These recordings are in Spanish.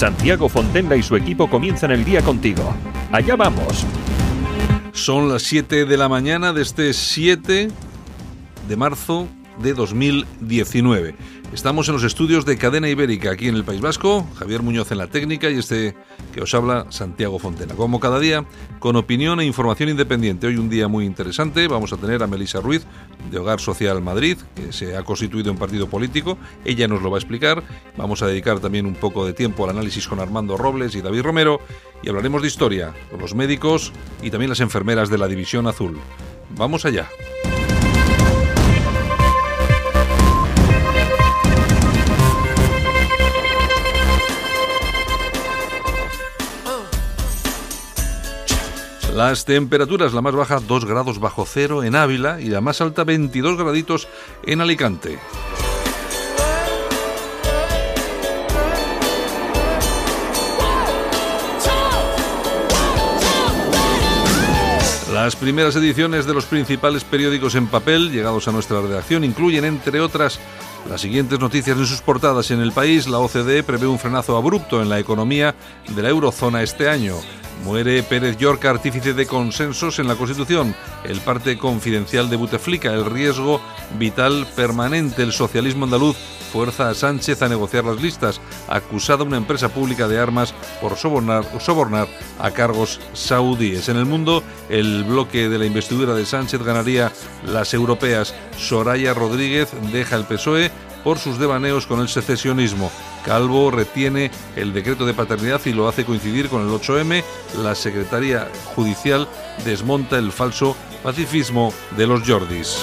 Santiago Fontenla y su equipo comienzan el día contigo. Allá vamos. Son las 7 de la mañana de este 7 de marzo de 2019. Estamos en los estudios de Cadena Ibérica aquí en el País Vasco, Javier Muñoz en la técnica y este que os habla Santiago Fontena. Como cada día, con opinión e información independiente. Hoy un día muy interesante, vamos a tener a Melisa Ruiz de Hogar Social Madrid, que se ha constituido en partido político, ella nos lo va a explicar. Vamos a dedicar también un poco de tiempo al análisis con Armando Robles y David Romero y hablaremos de historia con los médicos y también las enfermeras de la División Azul. Vamos allá. Las temperaturas, la más baja 2 grados bajo cero en Ávila y la más alta 22 graditos en Alicante. Las primeras ediciones de los principales periódicos en papel llegados a nuestra redacción incluyen, entre otras, las siguientes noticias en sus portadas. En el país, la OCDE prevé un frenazo abrupto en la economía de la eurozona este año. Muere Pérez Yorca, artífice de consensos en la Constitución. El parte confidencial de Buteflika, el riesgo vital permanente. El socialismo andaluz fuerza a Sánchez a negociar las listas. Acusada una empresa pública de armas por sobornar, sobornar a cargos saudíes. En el mundo, el bloque de la investidura de Sánchez ganaría las europeas. Soraya Rodríguez deja el PSOE por sus devaneos con el secesionismo. Calvo retiene el decreto de paternidad y lo hace coincidir con el 8M. La Secretaría Judicial desmonta el falso pacifismo de los Jordis.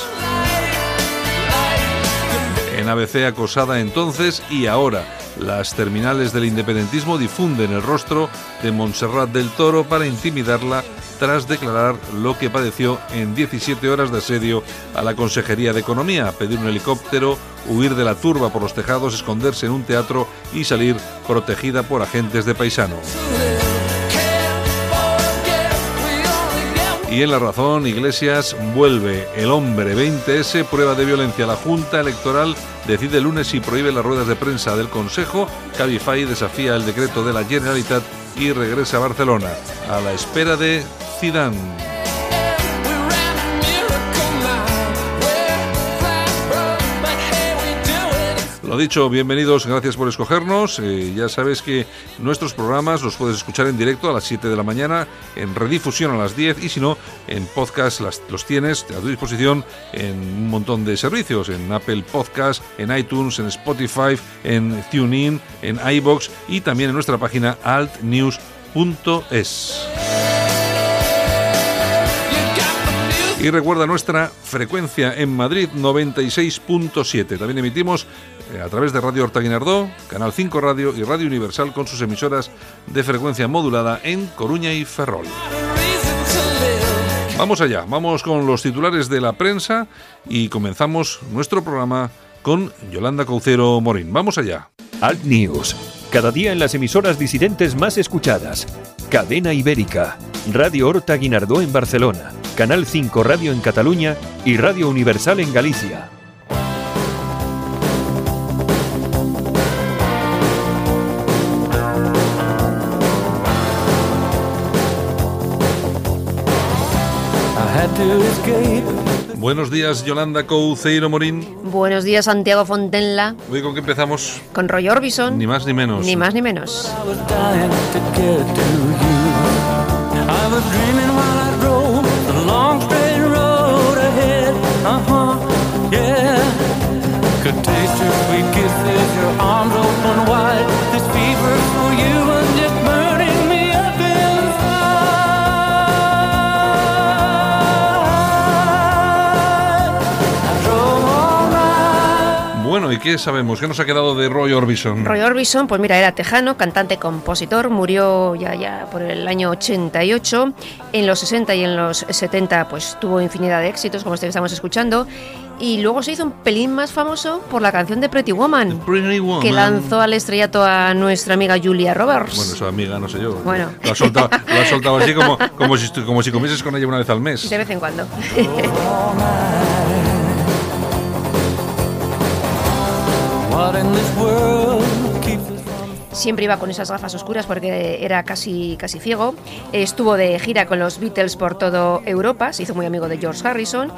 En ABC acosada entonces y ahora. Las terminales del independentismo difunden el rostro de Montserrat del Toro para intimidarla tras declarar lo que padeció en 17 horas de asedio a la Consejería de Economía, pedir un helicóptero, huir de la turba por los tejados, esconderse en un teatro y salir protegida por agentes de paisano. Y en la razón, Iglesias vuelve. El hombre 20S, prueba de violencia. La Junta Electoral decide el lunes si prohíbe las ruedas de prensa del Consejo. Cabify desafía el decreto de la Generalitat y regresa a Barcelona, a la espera de Zidane. Lo dicho, bienvenidos, gracias por escogernos. Eh, ya sabes que nuestros programas los puedes escuchar en directo a las 7 de la mañana, en redifusión a las 10 y si no, en podcast los tienes a tu disposición en un montón de servicios, en Apple Podcast, en iTunes, en Spotify, en TuneIn, en iBox y también en nuestra página altnews.es. Y recuerda nuestra frecuencia en Madrid 96.7. También emitimos eh, a través de Radio Horta Guinardó, Canal 5 Radio y Radio Universal con sus emisoras de frecuencia modulada en Coruña y Ferrol. Vamos allá, vamos con los titulares de la prensa y comenzamos nuestro programa con Yolanda Caucero Morín. Vamos allá. Alt News, cada día en las emisoras disidentes más escuchadas. Cadena Ibérica, Radio Horta Guinardó en Barcelona, Canal 5 Radio en Cataluña y Radio Universal en Galicia. Buenos días, Yolanda Couceiro Morín. Buenos días, Santiago Fontenla. Hoy con qué empezamos? Con Roy Orbison. Ni más ni menos. Ni más ni menos. Could taste your sweet kisses, your arms open wide. This fever for you Bueno, ¿y ¿y qué sabemos? ¿Qué nos ha quedado de Roy Orbison? Roy Orbison, pues mira, era tejano, cantante, compositor, murió ya, ya por el año 88. En los 60 y en los 70 pues tuvo infinidad de éxitos, como este que estamos escuchando. Y luego se hizo un pelín más famoso por la canción de Pretty Woman, Pretty Woman. que lanzó al estrellato a nuestra amiga Julia Roberts. Bueno, su amiga, no sé yo. Bueno. Lo ha soltado, lo ha soltado así como, como, si, como si comieses con ella una vez al mes. De vez en cuando. Siempre iba con esas gafas oscuras porque era casi, casi ciego. Estuvo de gira con los Beatles por toda Europa, se hizo muy amigo de George Harrison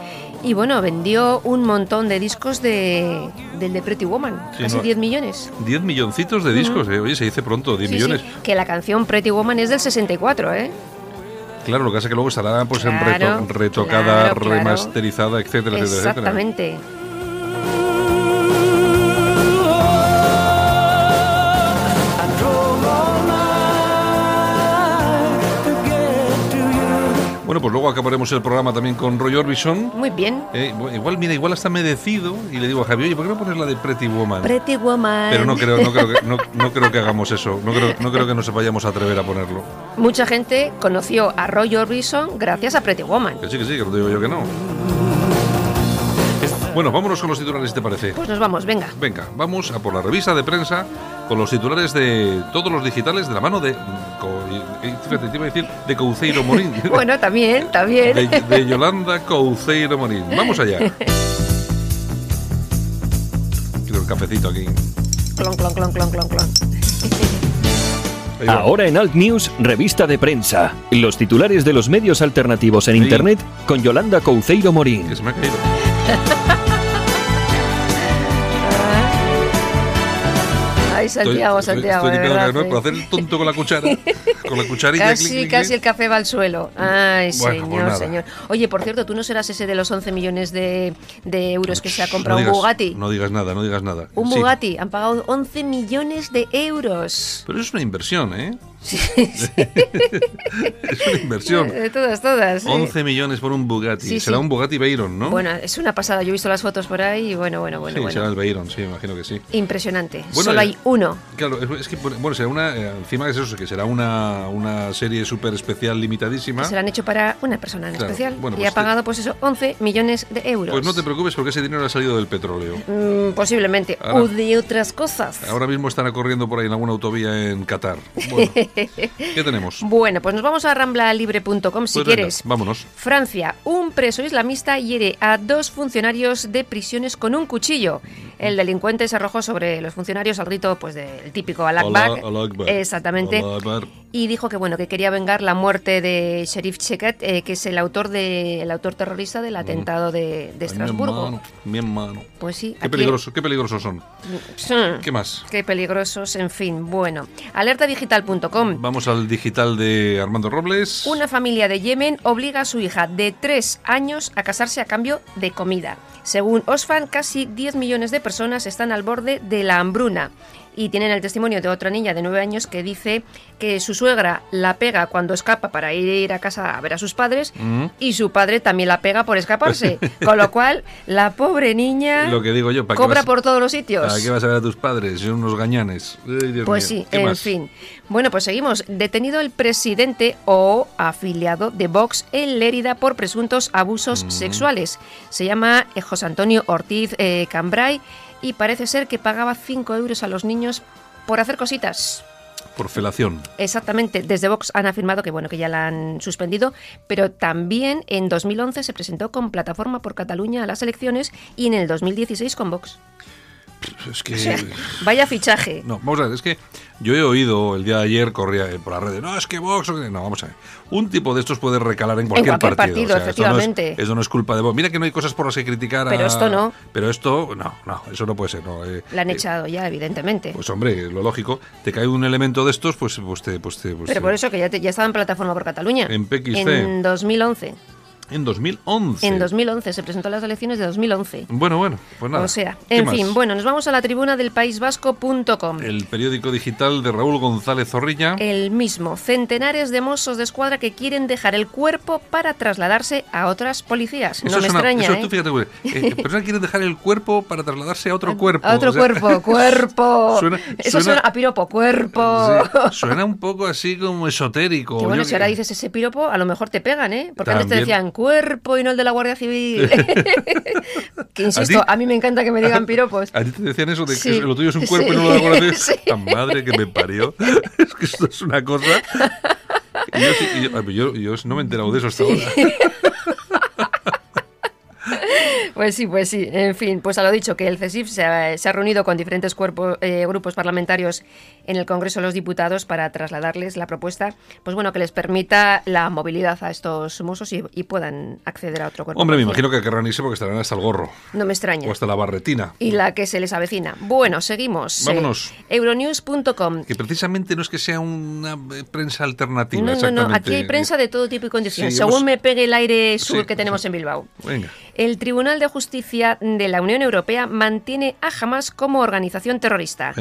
y bueno, vendió un montón de discos de, del de Pretty Woman, Sí, casi no. 10 millones. 10 milloncitos de discos, eh. Oye, se dice pronto, 10 Sí, millones. sí, que la canción Pretty Woman es del 64, ¿eh? Claro, lo que pasa es que luego estará pues en Claro, reto- retocada, claro, claro. remasterizada, etcétera, etcétera, etcétera. Exactamente. Luego acabaremos el programa también con Roy Orbison. Muy bien. Eh, igual, mira, igual hasta me decido y le digo a Javi, oye, ¿por qué no pones la de Pretty Woman? Pretty Woman. Pero no creo, no creo que, no, no creo que hagamos eso. No creo, no creo que nos vayamos a atrever a ponerlo. Mucha gente conoció a Roy Orbison gracias a Pretty Woman. Que sí, que sí, que no digo yo que no. Bueno, vámonos con los titulares, si te parece. Pues nos vamos, venga. Venga, vamos a por la revista de prensa con los titulares de todos los digitales de la mano de. Fíjate, te iba a decir de Couceiro Morín. Bueno, también, también. De, de Yolanda Couceiro Morín. Vamos allá. Quiero el cafecito aquí. Clon, clon, clon, clon, clon, clon. Ahora en Alt News, revista de prensa. Los titulares de los medios alternativos en Sí. Internet con Yolanda Couceiro Morín. Que se me ha caído. Ay, Santiago, Estoy- Santiago, estoy de limpiando la verdad. Por hacer el tonto con la cuchara. Con la cucharilla. Casi, clic, clic, casi clic. el café va al suelo. Ay, Bueno, pues señor, señor. Oye, por cierto, ¿tú no serás ese de los 11 millones de, de euros que se ha comprado No un Bugatti? No digas nada, no digas nada. un Sí. Bugatti, han pagado 11 millones de euros. Pero es una inversión, ¿eh? es una inversión. De todas, todas. sí. 11 millones por un Bugatti. Sí, será sí. un Bugatti Veyron, ¿no? Bueno, es una pasada. Yo he visto las fotos por ahí y bueno, bueno, bueno. sí, bueno. será el Veyron, sí, imagino que sí. Impresionante. Bueno, Solo eh, hay uno. Claro, es, es que, bueno, será una, eh, encima que es eso, que será una, una serie súper especial, limitadísima. que se lo han hecho para una persona en Claro, especial. bueno, y pues ha pagado, pues eso, 11 millones de euros. Pues no te preocupes porque ese dinero ha salido del petróleo. Mm, posiblemente. Ahora- o de otras cosas. Ahora mismo están corriendo por ahí en alguna autovía en Qatar. Bueno, ¿qué tenemos? Bueno, pues nos vamos a ramblalibre.com si Pues venga, quieres. vámonos. Francia, un preso islamista hiere a dos funcionarios de prisiones con un cuchillo. El delincuente se arrojó sobre los funcionarios al grito pues del típico al Akbar. Alá- Alá Akbar. Exactamente. Akbar. Y dijo que bueno, que quería vengar la muerte de Sherif Cheket, eh, que es el autor de el autor terrorista del atentado de, de Ay, mi Estrasburgo. hermano, mi hermano. Pues sí, Qué aquí- peligroso, qué peligrosos son. Sí. ¿Qué más? Qué peligrosos, en fin. Bueno, alertadigital.com. Vamos al digital de Armando Robles. Una familia de Yemen obliga a su hija de tres años a casarse a cambio de comida. Según Osfan, casi 10 millones de personas están al borde de la hambruna. Y tienen el testimonio de otra niña de 9 años que dice que su suegra la pega cuando escapa para ir a casa a ver a sus padres Mm. y su padre también la pega por escaparse. Con lo cual, la pobre niña Lo que digo yo, ¿para cobra vas- por todos los sitios. ¿Para qué vas a ver a tus padres? Son unos gañanes. Ay, Pues mío. sí, ¿Qué en más? fin. Bueno, pues seguimos. Detenido el presidente o afiliado de Vox en Lérida por presuntos abusos Mm. sexuales. Se llama José Antonio Ortiz eh, Cambray y parece ser que pagaba 5 euros a los niños por hacer cositas. Por felación. Exactamente, desde Vox han afirmado que bueno que ya la han suspendido, pero también en 2011 se presentó con Plataforma por Cataluña a las elecciones y en el 2016 con Vox. Es que. O sea, vaya fichaje. No, vamos a ver, es que yo he oído el día de ayer, corría eh, por las redes, no, es que Vox... o que-". No, vamos a ver. Un tipo de estos puede recalar en cualquier, cualquier partido, esto no es- efectivamente. Eso no, es, culpa de Vox. Mira que no hay cosas por las que criticar a... Pero esto no. Pero esto, no, no, eso no puede ser. No, eh, La han eh, echado ya, evidentemente. Pues hombre, lo lógico, te cae un elemento de estos, pues, pues te... Pues te pues Pero por eso que ya, te- ya estaba en plataforma por Cataluña. En PXC. En 2011. En 2011. En 2011, se presentó a las elecciones de 2011. Bueno, bueno, pues nada. O sea, ¿Qué en más? fin, bueno, nos vamos a la tribuna del paisvasco.com. El periódico digital de Raúl González Zorrilla. El mismo, centenares de mozos de escuadra que quieren dejar el cuerpo para trasladarse a otras policías. No Eso me es una- extraña, eso ¿eh? tú fíjate, güey, eh, personas quieren dejar el cuerpo para trasladarse a otro cuerpo. A otro o sea, cuerpo, cuerpo. Suena- Eso suena- suena a piropo, cuerpo. Sí, suena un poco así como esotérico. Que bueno, Yo si ahora dices ese piropo, a lo mejor te pegan, ¿eh? Porque antes te También. decían cuerpo y no el de la Guardia Civil. que insisto, ¿A a, mí me encanta que me digan piropos. A ti te decían eso de Sí. que lo tuyo es un cuerpo y no lo de Guardia Civil? Sí. La madre que me parió. Es que esto es una cosa. Y yo, yo- yo- yo no me he enterado de eso hasta ahora. Pues sí, pues sí. En fin, pues a lo dicho, que el CESIF se ha, se ha reunido con diferentes cuerpos, eh, grupos parlamentarios en el Congreso de los Diputados para trasladarles la propuesta, pues bueno, que les permita la movilidad a estos mozos y, y puedan acceder a otro cuerpo. Hombre, me imagino que querrán irse porque estarán hasta el gorro. No me extraña. O hasta la barretina. Y la que se les avecina. Bueno, seguimos. Vámonos. Eh, Euronews.com. Que precisamente no es que sea una eh, prensa alternativa. No, no, no. Aquí hay prensa de todo tipo y condiciones, Sí, según hemos- me pegue el aire sur Sí, que tenemos sí. en Bilbao. Venga. El Tribunal de Justicia de la Unión Europea mantiene a Hamas como organización terrorista.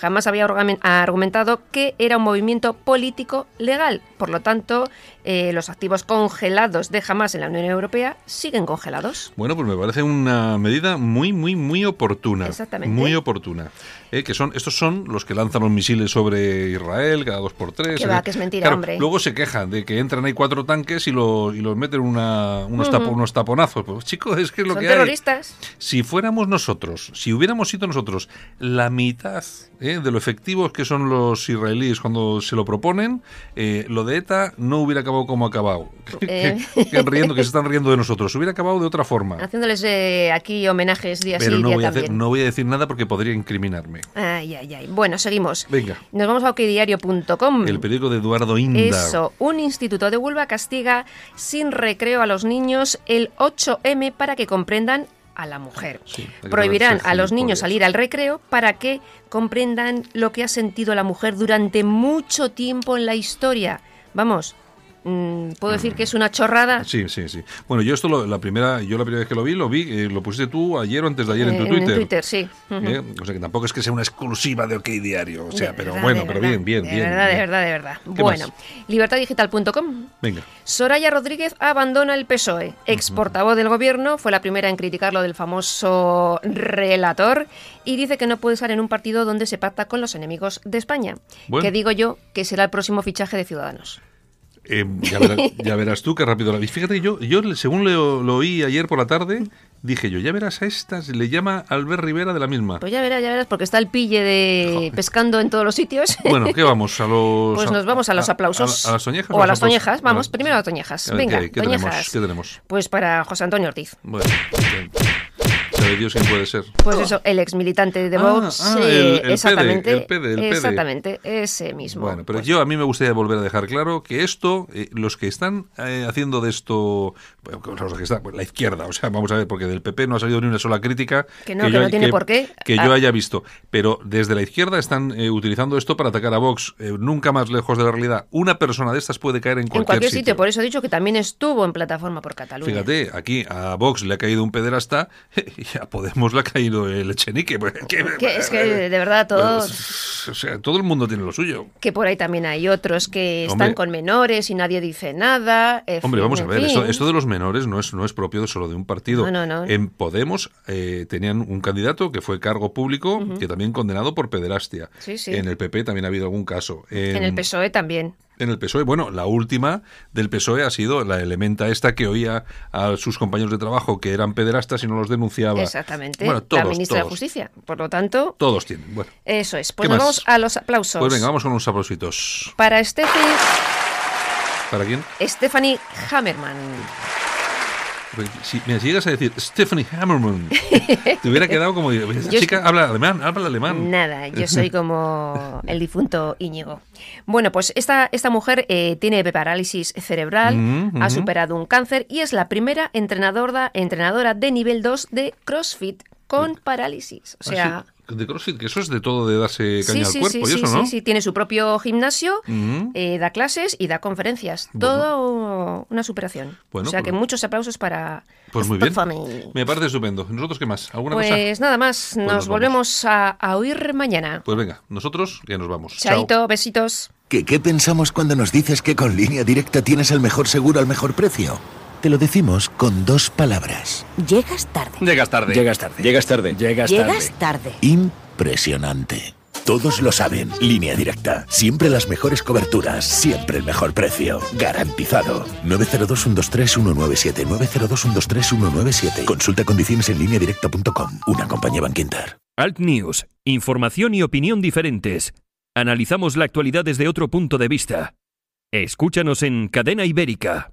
Hamas había argumentado que era un movimiento político legal. Por lo tanto, eh, los activos congelados de Hamas en la Unión Europea siguen congelados. Bueno, pues me parece una medida muy, muy, muy oportuna. Exactamente. Muy oportuna. Eh, que son, estos son los que lanzan los misiles sobre Israel cada dos por tres. Que va, que es mentira, Claro, hombre. Luego se quejan de que entran ahí cuatro tanques y, lo- y los meten una, unos, tapo- unos taponazos. Pues chicos, es que es lo Son que hay. terroristas. Si fuéramos nosotros, si hubiéramos sido nosotros la mitad eh, de lo efectivos que son los israelíes cuando se lo proponen, lo de ETA no hubiera acabado como ha acabado. Eh. que, riendo, que se están riendo de nosotros. Hubiera acabado de otra forma. Haciéndoles eh, aquí homenajes día sí Pero y no día voy, a también. hacer- no voy a decir nada porque podría incriminarme. Ay, ay, ay. Bueno, seguimos. Venga. Nos vamos a okdiario.com. El periódico de Eduardo Inda. Eso, un instituto de Huelva castiga sin recreo a los niños el 8M para que comprendan a la mujer. Sí, Prohibirán a los niños salir al recreo para que comprendan lo que ha sentido la mujer durante mucho tiempo en la historia. Vamos, puedo decir que es una chorrada. Sí, sí, sí. Bueno, yo esto lo- la primera, yo la primera vez que lo vi, lo vi, eh, lo pusiste tú ayer o antes de ayer en eh, tu Twitter. sí. Eh, O sea que tampoco es que sea una exclusiva de OK Diario. O sea, De pero verdad, bueno, de pero verdad, bien, bien, de bien. verdad, de verdad, de verdad. ¿Qué Bueno, más? libertadigital.com. Venga. Soraya Rodríguez abandona el PSOE. Ex portavoz del gobierno, fue la primera en criticar lo del famoso relator y dice que no puede estar en un partido donde se pacta con los enemigos de España. Bueno. Que digo yo que será el próximo fichaje de Ciudadanos. Eh, ya, verás, ya verás tú qué rápido la vi. Fíjate, yo, yo según lo, lo oí ayer por la tarde, dije yo, ya verás a estas, le llama Albert Rivera de la misma. Pues ya verás, ya verás, porque está el pille de pescando en todos los sitios. Bueno, ¿qué vamos? A los, Pues nos vamos a los aplausos. A, a las toñejas. O a las toñejas. Vamos, A- primero a las toñejas. a Venga, ¿qué, toñejas. tenemos? ¿Qué tenemos? Pues para José Antonio Ortiz. Bueno, sabe Dios quién puede ser. Pues eso, el ex militante de Ah, Vox. ah, eh, el- el PD, exactamente. el PD, el PD. Exactamente, ese mismo. Bueno, pero Pues, yo a mí me gustaría volver a dejar claro que esto, eh, los que están eh, haciendo de esto, bueno, los que están, pues, la izquierda, o sea, vamos a ver, porque del PP no ha salido ni una sola crítica Que no, que no tiene por qué. que Ah. yo haya visto, pero desde la izquierda están eh, utilizando esto para atacar a Vox, eh, nunca más lejos de la realidad. Una persona de estas puede caer en cualquier, en cualquier sitio. por eso he dicho que también estuvo en plataforma por Cataluña. Fíjate, aquí a Vox le ha caído un pederasta y a Podemos le ha caído el Echenique. pues, que- Que es que de verdad todo. O sea, todo el mundo tiene lo suyo. Que por ahí también hay otros que Hombre. están con menores y nadie dice nada. en Hombre, fin, vamos a ver, esto, esto de los menores no es, no es propio de solo de un partido. No, no, no. En Podemos eh, tenían un candidato que fue cargo público, que también condenado por pederastia. Sí, sí. En el PP también ha habido algún caso. En el PSOE E también. En el PSOE, bueno, la última del PSOE ha sido la elementa esta que oía a sus compañeros de trabajo que eran pederastas y no los denunciaba. Exactamente. Bueno, todos, la ministra de todos, Justicia. Por lo tanto, Todos tienen. Bueno, eso es. Pues vamos a los aplausos. pues venga, vamos con unos aplausitos. Para Stephanie, ¿Para quién? Stephanie Hammerman. Si, si llegas a decir Stephanie Hammerman, te hubiera quedado como. Esa chica habla alemán, habla alemán. Nada, yo soy como el difunto Íñigo. Bueno, pues esta, esta mujer eh, tiene parálisis cerebral, Mm, ha ujú. superado un cáncer y es la primera entrenadora, entrenadora de nivel 2 de CrossFit con parálisis. O sea, Ah, De CrossFit, que eso es de todo de darse caña sí, al sí, cuerpo sí, y sí, eso, ¿no? sí, sí, tiene su propio gimnasio, Ujú. eh, da clases y da conferencias. Bueno. Todo una superación. Bueno, o sea pues- que muchos aplausos para Pues muy bien. Stephanie. Me parece estupendo. ¿Nosotros qué más? ¿Alguna cosa? Pues nada más, nos nos, vamos. volvemos a, a oír mañana. Pues venga, nosotros ya nos vamos. Chao. Chaito, besitos. ¿Qué, ¿Qué pensamos cuando nos dices que con línea directa tienes el mejor seguro al mejor precio? Te lo decimos con dos palabras. Llegas tarde. Llegas tarde. Llegas tarde. Llegas tarde. Llegas Llegas tarde. tarde. Impresionante. Todos lo saben. Línea directa. Siempre las mejores coberturas. Siempre el mejor precio. Garantizado. 902-123-197. 902-123-197. Consulta condiciones en línea directa.com. Una compañía Banquinter. Alt News, información y opinión diferentes. Analizamos la actualidad desde otro punto de vista. Escúchanos en Cadena Ibérica.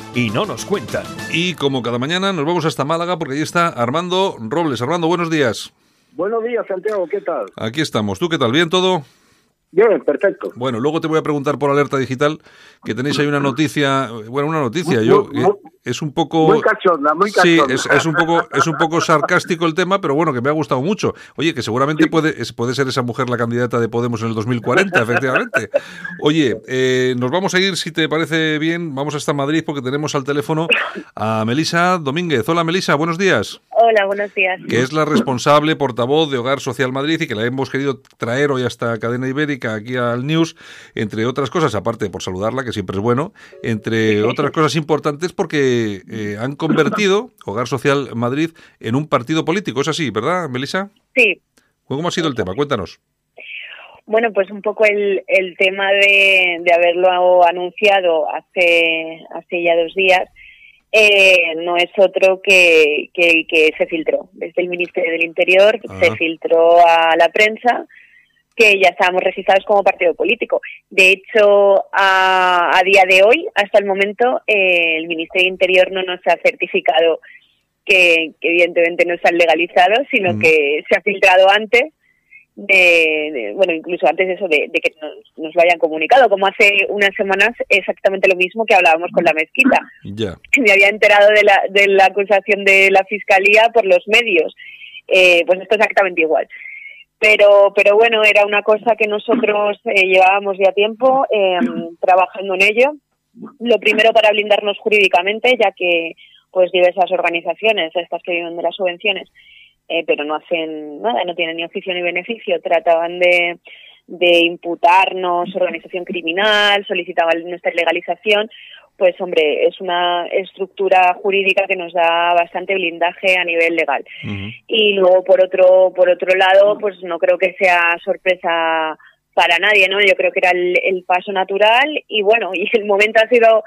y no nos cuentan. Y como cada mañana nos vamos hasta Málaga porque ahí está Armando Robles. Armando, buenos días. Buenos días, Santiago, ¿qué tal? Aquí estamos. ¿Tú qué tal? ¿Bien todo? Bien, perfecto. Bueno, luego te voy a preguntar por alerta digital que tenéis ahí una noticia, bueno, una noticia, Muy- yo muy- eh, es un poco Muy cachonda, muy Sí, cachonda. es, es un poco es un poco sarcástico el tema, pero bueno, que me ha gustado mucho. Oye, que seguramente puede es- puede ser esa mujer la candidata de Podemos en el 2040, efectivamente. Oye, eh, nos vamos a ir si te parece bien, vamos hasta Madrid porque tenemos al teléfono a Melisa Domínguez. Hola Melisa, buenos días. Hola, buenos días. que es la responsable portavoz de Hogar Social Madrid y que la hemos querido traer hoy hasta Cadena Ibérica, aquí al News, entre otras cosas, aparte por saludarla, que siempre es bueno, entre otras cosas importantes porque eh, han convertido Hogar Social Madrid en un partido político. Es así, ¿verdad, Melissa? Sí, ¿Cómo ha sido el tema? Cuéntanos. bueno, pues un poco el, el tema de, de haberlo anunciado hace, hace ya dos días eh, no es otro que, que, que se filtró desde el Ministerio del Interior, Ah. se filtró a la prensa que ya estábamos registrados como partido político. De hecho, a, a día de hoy, hasta el momento, eh, el Ministerio del Interior no nos ha certificado que, que evidentemente no están legalizados, sino Mm. que se ha filtrado antes de, de- bueno, incluso antes de eso, de, de que nos, nos lo hayan comunicado, como hace unas semanas exactamente lo mismo que hablábamos con la mezquita. Ya. Me había enterado de la, de la acusación de la fiscalía por los medios. Eh, pues esto exactamente igual. Pero, pero bueno, era una cosa que nosotros eh, llevábamos ya tiempo eh, trabajando en ello. Lo primero para blindarnos jurídicamente, ya que pues diversas organizaciones, estas que viven de las subvenciones, eh, pero no hacen nada, no tienen ni oficio ni beneficio, trataban de, de imputarnos organización criminal, solicitaban nuestra legalización, pues hombre, es una estructura jurídica que nos da bastante blindaje a nivel legal. Y luego por otro por otro lado, pues no creo que sea sorpresa para nadie, ¿no? Yo creo que era el, el paso natural y bueno, y el momento ha sido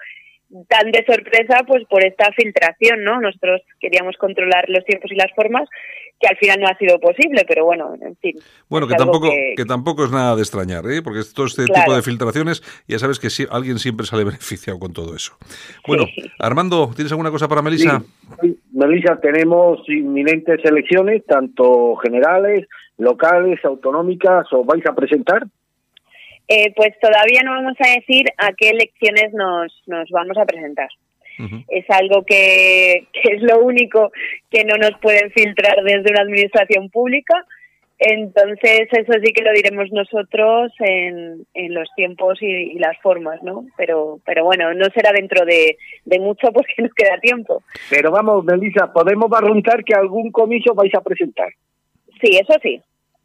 tan de sorpresa pues por esta filtración, ¿no? Nosotros queríamos controlar los tiempos y las formas que al final no ha sido posible, pero bueno, en fin. Bueno, que tampoco, que- que tampoco es nada de extrañar, ¿eh? porque todo este Claro. tipo de filtraciones, ya sabes que sí, alguien siempre sale beneficiado con todo eso. Bueno, Armando, ¿tienes alguna cosa para Melissa? Sí, Melissa, tenemos inminentes elecciones, tanto generales, locales, autonómicas, ¿os vais a presentar? Eh, pues todavía no vamos a decir a qué elecciones nos, nos vamos a presentar. Es algo que, que es lo único que no nos pueden filtrar desde una administración pública. Entonces, eso sí que lo diremos nosotros en, en los tiempos y, y las formas, ¿no? Pero, pero bueno, no será dentro de, de mucho porque nos queda tiempo. Pero vamos, Melissa, podemos barruntar que algún comicio vais a presentar. Sí, eso sí.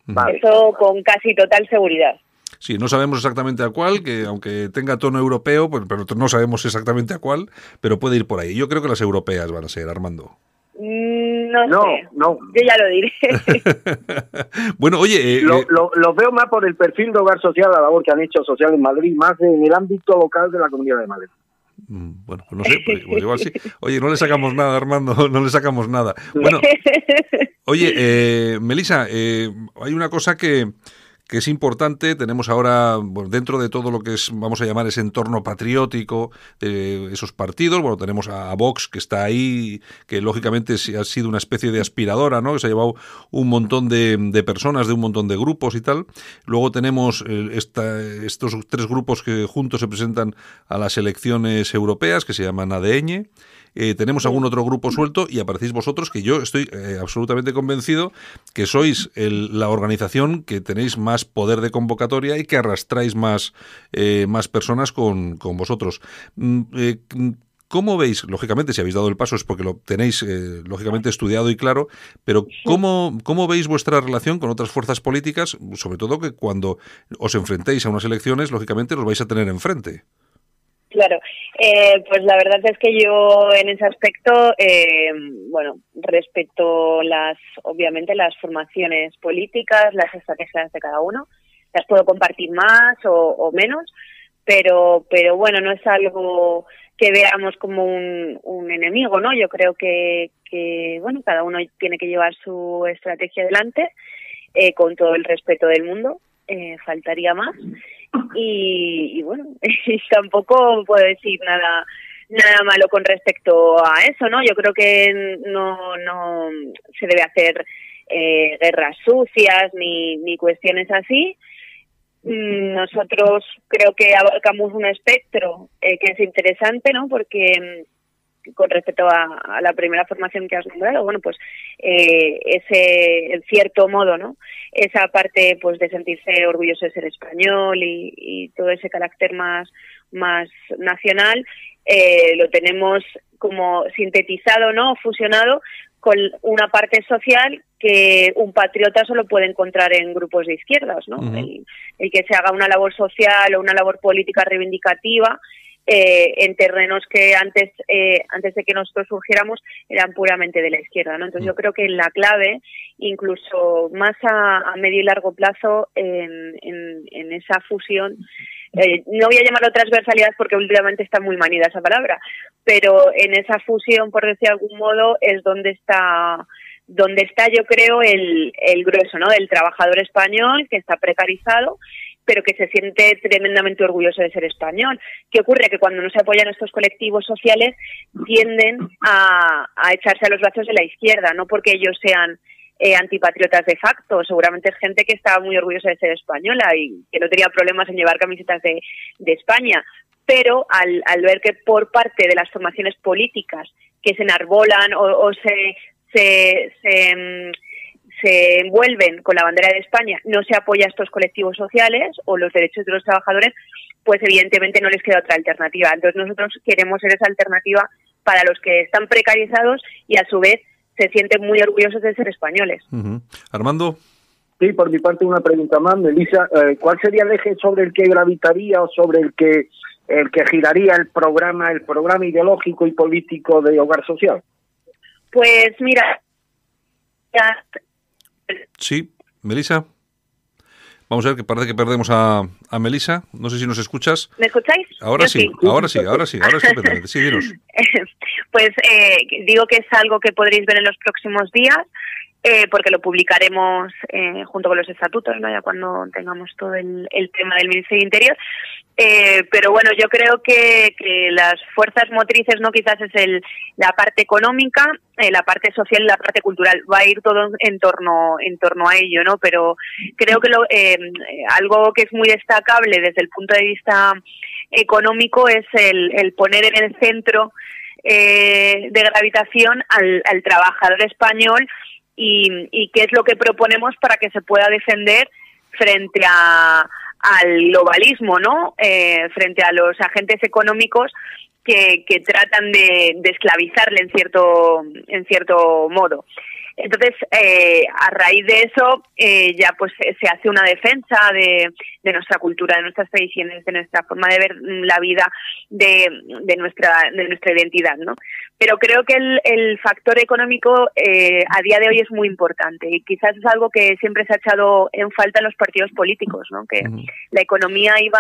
Vale. Eso con casi total seguridad. Sí, no sabemos exactamente a cuál, que aunque tenga tono europeo, pues, pero no sabemos exactamente a cuál, pero puede ir por ahí. Yo creo que las europeas van a ser, Armando. Mm, No, No, sé. no. Yo ya lo diré. bueno, oye, eh, Lo, eh, lo- lo veo más por el perfil de hogar social, la labor que han hecho social en Madrid, más en el ámbito local de la Comunidad de Madrid. mm, bueno, pues no sé, pues, pues igual sí. Oye, no le sacamos nada, Armando, no le sacamos nada. Bueno, oye, eh, Melissa, eh, hay una cosa que, que es importante. Tenemos ahora, bueno, dentro de todo lo que es, vamos a llamar ese entorno patriótico de esos partidos, bueno, tenemos a, Vox que está ahí, que lógicamente ha sido una especie de aspiradora, ¿no? Que se ha llevado un montón de, de personas, de un montón de grupos y tal. Luego tenemos eh, estos tres grupos que juntos se presentan a las elecciones europeas, que se llaman ADN. Eh, tenemos algún otro grupo suelto y aparecéis vosotros, que yo estoy eh, absolutamente convencido que sois el- la organización que tenéis más poder de convocatoria y que arrastráis más, eh, más personas con, con vosotros. Mm, eh, ¿Cómo veis? Lógicamente, si habéis dado el paso es porque lo tenéis, eh, lógicamente, estudiado y claro, pero ¿cómo, ¿cómo veis vuestra relación con otras fuerzas políticas? Sobre todo que cuando os enfrentéis a unas elecciones, lógicamente, los vais a tener enfrente. Claro, eh, pues la verdad es que yo en ese aspecto, eh, bueno, respeto las, obviamente las formaciones políticas, las estrategias de cada uno, las puedo compartir más o, o menos, pero, pero bueno, no es algo que veamos como un, un enemigo, ¿no? Yo creo que, que, bueno, cada uno tiene que llevar su estrategia adelante eh, con todo el respeto del mundo, eh, faltaría más y, y bueno, tampoco puedo decir nada nada malo con respecto a eso, ¿no? Yo creo que no no se debe hacer eh, guerras sucias ni, ni cuestiones así. Mm, Nosotros creo que abarcamos un espectro eh, que es interesante, ¿no? Porque con respecto a, a la primera formación que has nombrado, bueno, pues eh, ese, en cierto modo, ¿no? Esa parte, pues, de sentirse orgulloso de ser español y, y todo ese carácter más, más nacional, eh, lo tenemos como sintetizado, ¿no? Fusionado con una parte social que un patriota solo puede encontrar en grupos de izquierdas, ¿no? El que se haga una labor social o una labor política reivindicativa eh, en terrenos que antes eh, antes de que nosotros surgiéramos eran puramente de la izquierda, ¿no? Entonces yo creo que la clave, incluso más a, a medio y largo plazo, en, en, en esa fusión, eh, no voy a llamarlo transversalidad porque últimamente está muy manida esa palabra, pero en esa fusión, por decir de algún modo, es donde está donde está yo creo el, el grueso ¿no? del trabajador español que está precarizado pero que se siente tremendamente orgulloso de ser español. ¿Qué ocurre? Que cuando no se apoyan estos colectivos sociales tienden a, a echarse a los brazos de la izquierda, no porque ellos sean eh, antipatriotas de facto, seguramente es gente que estaba muy orgullosa de ser española y que no tenía problemas en llevar camisetas de, de España, pero al, al ver que por parte de las formaciones políticas que se enarbolan o, se, se, se, mm, se envuelven con la bandera de España, no se apoya a estos colectivos sociales o los derechos de los trabajadores, pues evidentemente no les queda otra alternativa. Entonces nosotros queremos ser esa alternativa para los que están precarizados y a su vez se sienten muy orgullosos de ser españoles. Armando, Sí, por mi parte una pregunta más, Melissa. Eh, ¿Cuál sería el eje sobre el que gravitaría o sobre el que el que giraría el programa, el programa ideológico y político de Hogar Social? Pues mira, ya- sí, Melisa. Vamos a ver que parece que perdemos a, a Melisa. No sé si nos escuchas. ¿me escucháis? Ahora sí, ahora sí, ahora sí, ahora. Sí, dinos. pues eh, digo que es algo que podréis ver en los próximos días, eh, porque lo publicaremos eh, junto con los estatutos, ¿no? ya cuando tengamos todo el, tema del Ministerio de Interior. Eh, pero bueno, yo creo que, las fuerzas motrices, no quizás es el, la parte económica, eh, la parte social y la parte cultural. Va a ir todo en torno, en torno a ello, ¿no? Pero creo que lo, eh, algo que es muy destacable desde el punto de vista económico es el, el poner en el centro eh, de gravitación al trabajador español y, y qué es lo que proponemos para que se pueda defender frente al globalismo, ¿no? Eh, frente a los agentes económicos que, que tratan de, de esclavizarle en cierto, en cierto modo. Entonces, eh, a raíz de eso, eh, ya pues se se hace una defensa de, de nuestra cultura, de nuestras tradiciones, de nuestra forma de ver la vida, de, de nuestra de nuestra identidad, ¿no? Pero creo que el, el factor económico eh, a día de hoy es muy importante y quizás es algo que siempre se ha echado en falta en los partidos políticos, ¿no? Que la economía iba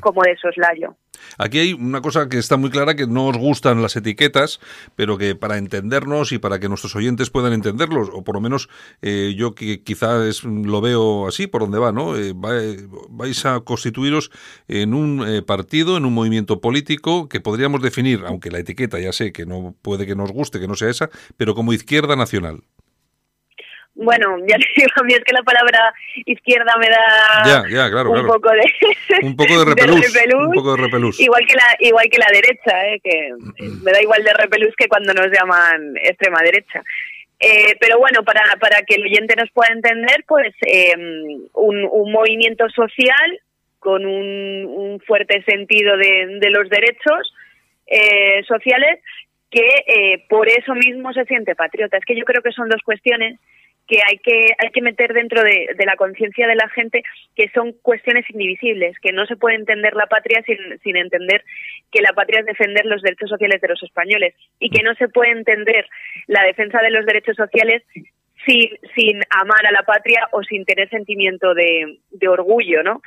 como de soslayo. Aquí hay una cosa que está muy clara, que no os gustan las etiquetas, pero que para entendernos y para que nuestros oyentes puedan entenderlos, o por lo menos eh, yo que quizás lo veo así, por donde va, ¿no? Eh, vais a constituiros en un eh, partido, en un movimiento político que podríamos definir, aunque la etiqueta ya sé que no puede que nos guste, que no sea esa, pero como izquierda nacional. Bueno, ya te digo, a mí es que la palabra izquierda me da un, Poco de, un poco de repelús, un poco de repelús. Igual que la, igual que la derecha, ¿eh? que me da igual de repelús que cuando nos llaman extrema derecha. Eh, pero bueno, para, para que el oyente nos pueda entender, pues eh, un, un movimiento social con un, un fuerte sentido de, de los derechos eh, sociales que eh, por eso mismo se siente patriota. Es que yo creo que son dos cuestiones que hay que hay que meter dentro de, la conciencia de la gente que son cuestiones indivisibles, que no se puede entender la patria sin, sin entender que la patria es defender los derechos sociales de los españoles y que no se puede entender la defensa de los derechos sociales sin, sin amar a la patria o sin tener sentimiento de, de orgullo, ¿no?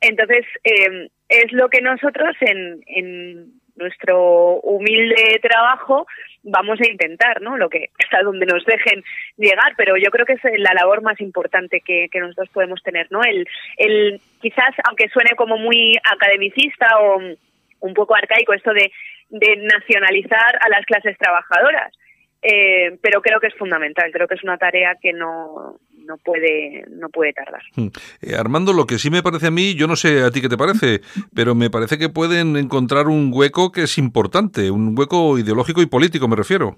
Entonces, eh, es lo que nosotros en, en nuestro humilde trabajo vamos a intentar, ¿no? Lo que hasta donde nos dejen llegar, pero yo creo que es la labor más importante que, que nosotros podemos tener, ¿no? El, el quizás aunque suene como muy academicista o un poco arcaico esto de, de nacionalizar a las clases trabajadoras, eh, pero creo que es fundamental, creo que es una tarea que no, no puede no puede tardar. Hmm. Eh, Armando, lo que sí me parece a mí, yo no sé a ti qué te parece, pero me parece que pueden encontrar un hueco que es importante, un hueco ideológico y político, me refiero.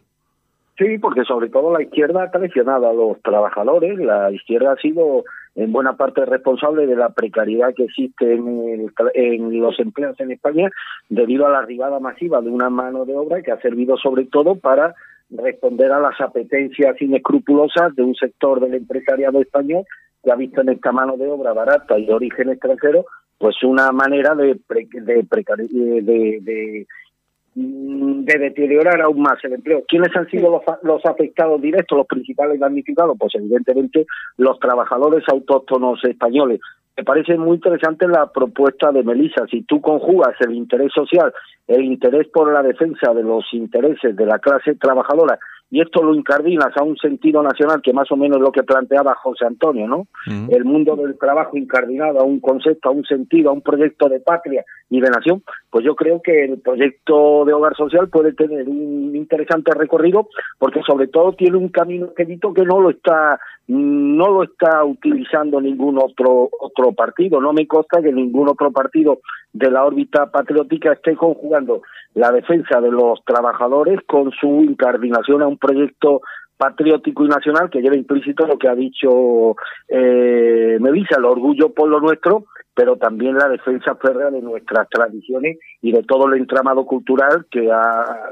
Sí, porque sobre todo la izquierda ha traicionado a los trabajadores, la izquierda ha sido en buena parte responsable de la precariedad que existe en, en los empleos en España debido a la arribada masiva de una mano de obra que ha servido sobre todo para responder a las apetencias inescrupulosas de un sector del empresariado español que ha visto en esta mano de obra barata y de origen extranjero pues una manera de de, de, de, mm, de, deteriorar aún más el empleo. ¿Quiénes han sido los, los afectados directos, los principales damnificados? Pues evidentemente los trabajadores autóctonos españoles. Me parece muy interesante la propuesta de Melissa. Si tú conjugas el interés social, el interés por la defensa de los intereses de la clase trabajadora y esto lo incardinas a un sentido nacional que más o menos es lo que planteaba José Antonio, ¿no? El mundo del trabajo incardinado a un concepto, a un sentido, a un proyecto de patria y de nación, pues yo creo que el proyecto de hogar social puede tener un interesante recorrido porque sobre todo tiene un camino expedito que no lo está no lo está utilizando ningún otro otro partido, no me consta que ningún otro partido de la órbita patriótica esté conjugando la defensa de los trabajadores con su incardinación a un proyecto patriótico y nacional que lleva implícito lo que ha dicho eh, Melissa, el orgullo por lo nuestro, pero también la defensa férrea de nuestras tradiciones y de todo el entramado cultural que ha,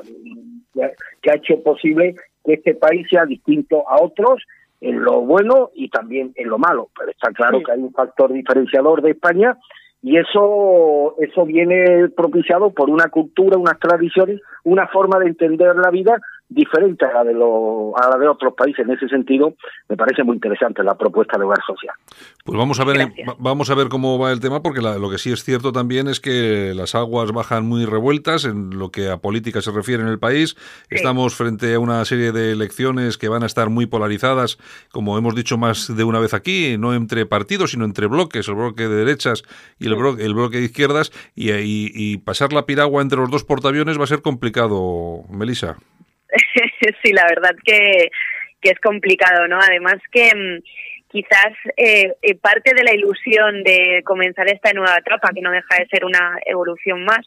que ha hecho posible que este país sea distinto a otros en lo bueno y también en lo malo. Pero está claro que hay un factor diferenciador de España y eso eso viene propiciado por una cultura, unas tradiciones, una forma de entender la vida diferente a la de lo, a la de otros países. En ese sentido, me parece muy interesante la propuesta de hogar social. Pues vamos a ver, vamos a ver cómo va el tema, porque lo que sí es cierto también es que las aguas bajan muy revueltas en lo que a política se refiere en el país. Estamos frente a una serie de elecciones que van a estar muy polarizadas, como hemos dicho más de una vez aquí, no entre partidos, sino entre bloques, el bloque de derechas y el, bloque, el bloque de izquierdas, y, y, y pasar la piragua entre los dos portaaviones va a ser complicado, Melissa. sí, la verdad que, es complicado, ¿no? Además que mm, quizás eh, eh, parte de la ilusión de comenzar esta nueva etapa, que no deja de ser una evolución más,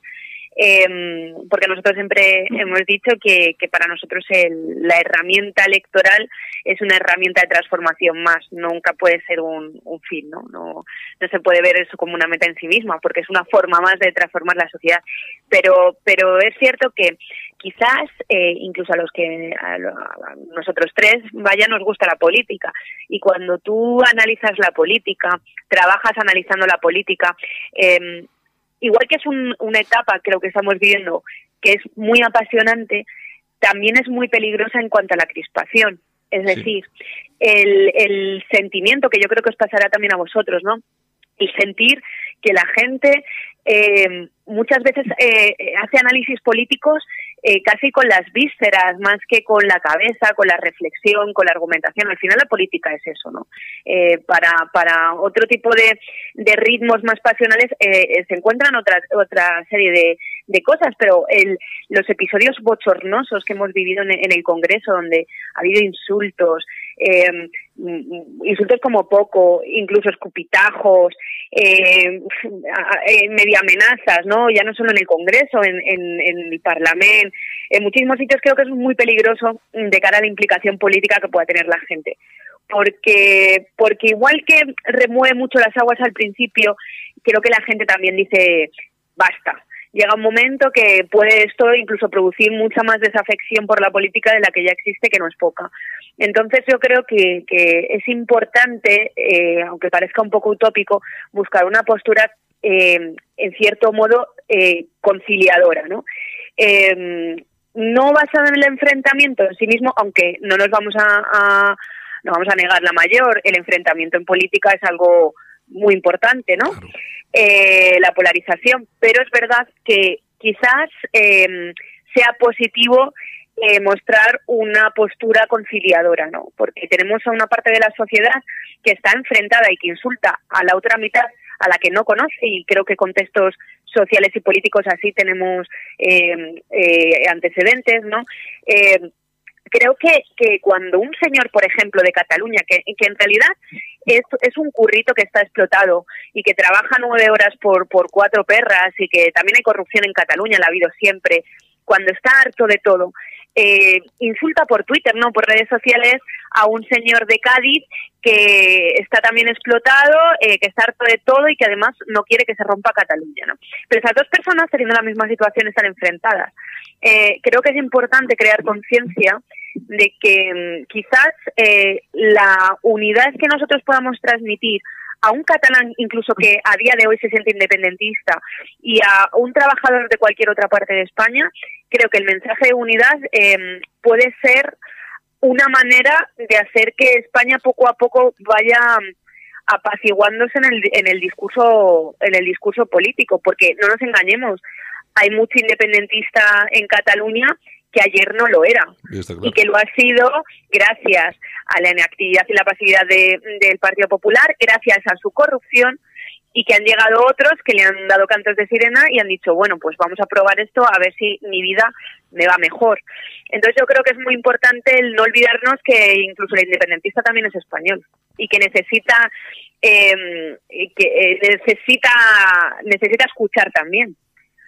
eh, porque nosotros siempre hemos dicho que, que para nosotros el, la herramienta electoral es una herramienta de transformación más, nunca puede ser un, un fin, ¿no? ¿no? No se puede ver eso como una meta en sí misma, porque es una forma más de transformar la sociedad. Pero, pero es cierto que quizás eh, incluso a los que a, nosotros tres vaya nos gusta la política y cuando tú analizas la política trabajas analizando la política eh, igual que es una etapa, creo que estamos viviendo, que es muy apasionante, también es muy peligrosa en cuanto a la crispación. Es decir, el, el sentimiento que yo creo que os pasará también a vosotros, ¿no? El sentir que la gente eh, muchas veces eh, hace análisis políticos eh, casi con las vísceras más que con la cabeza, con la reflexión, con la argumentación. Al final la política es eso, ¿no? Eh, para, para otro tipo de, de ritmos más pasionales eh, se encuentran otra, otra serie de, de cosas, pero el, los episodios bochornosos que hemos vivido en, en el Congreso, donde ha habido insultos, eh, insultos como poco, incluso escupitajos, eh, media amenazas, ¿no? Ya no solo en el Congreso, en el Parlamento, en muchísimos sitios creo que es muy peligroso de cara a la implicación política que pueda tener la gente. Porque, porque igual que remueve mucho las aguas al principio, creo que la gente también dice, basta, llega un momento que puede esto incluso producir mucha más desafección por la política de la que ya existe, que no es poca. Entonces yo creo que, es importante, eh, aunque parezca un poco utópico, buscar una postura eh, en cierto modo eh, conciliadora, ¿no? Eh, no basada en el enfrentamiento en sí mismo, aunque no nos vamos a, a no vamos a negar la mayor, el enfrentamiento en política es algo muy importante, ¿no? Claro. Eh, la polarización, pero es verdad que quizás eh, sea positivo eh, mostrar una postura conciliadora, ¿no? Porque tenemos a una parte de la sociedad que está enfrentada y que insulta a la otra mitad a la que no conoce y creo que contextos sociales y políticos así tenemos eh, eh, antecedentes, ¿no? Creo que, que cuando un señor, por ejemplo, de Cataluña, que, que en realidad es, es un currito que está explotado y que trabaja nueve horas por, por cuatro perras y que también hay corrupción en Cataluña, la ha habido siempre, cuando está harto de todo, eh, insulta por Twitter, no por redes sociales, a un señor de Cádiz que está también explotado, eh, que está harto de todo y que además no quiere que se rompa Cataluña. ¿no? Pero esas dos personas, teniendo la misma situación, están enfrentadas. Eh, creo que es importante crear conciencia de que mmm, quizás eh, la unidad que nosotros podamos transmitir a un catalán incluso que a día de hoy se siente independentista y a un trabajador de cualquier otra parte de España, creo que el mensaje de unidad eh, puede ser una manera de hacer que España poco a poco vaya apaciguándose en el, en el discurso en el discurso político porque no nos engañemos hay mucho independentista en Cataluña que ayer no lo era Y que lo ha sido gracias a la inactividad y la pasividad de- del Partido Popular, gracias a su corrupción y que han llegado otros que le han dado cantos de sirena y han dicho, bueno, pues vamos a probar esto a ver si mi vida me va mejor. Entonces yo creo que es muy importante el no olvidarnos que incluso el independentista también es español y que necesita eh, que eh, necesita necesita escuchar también.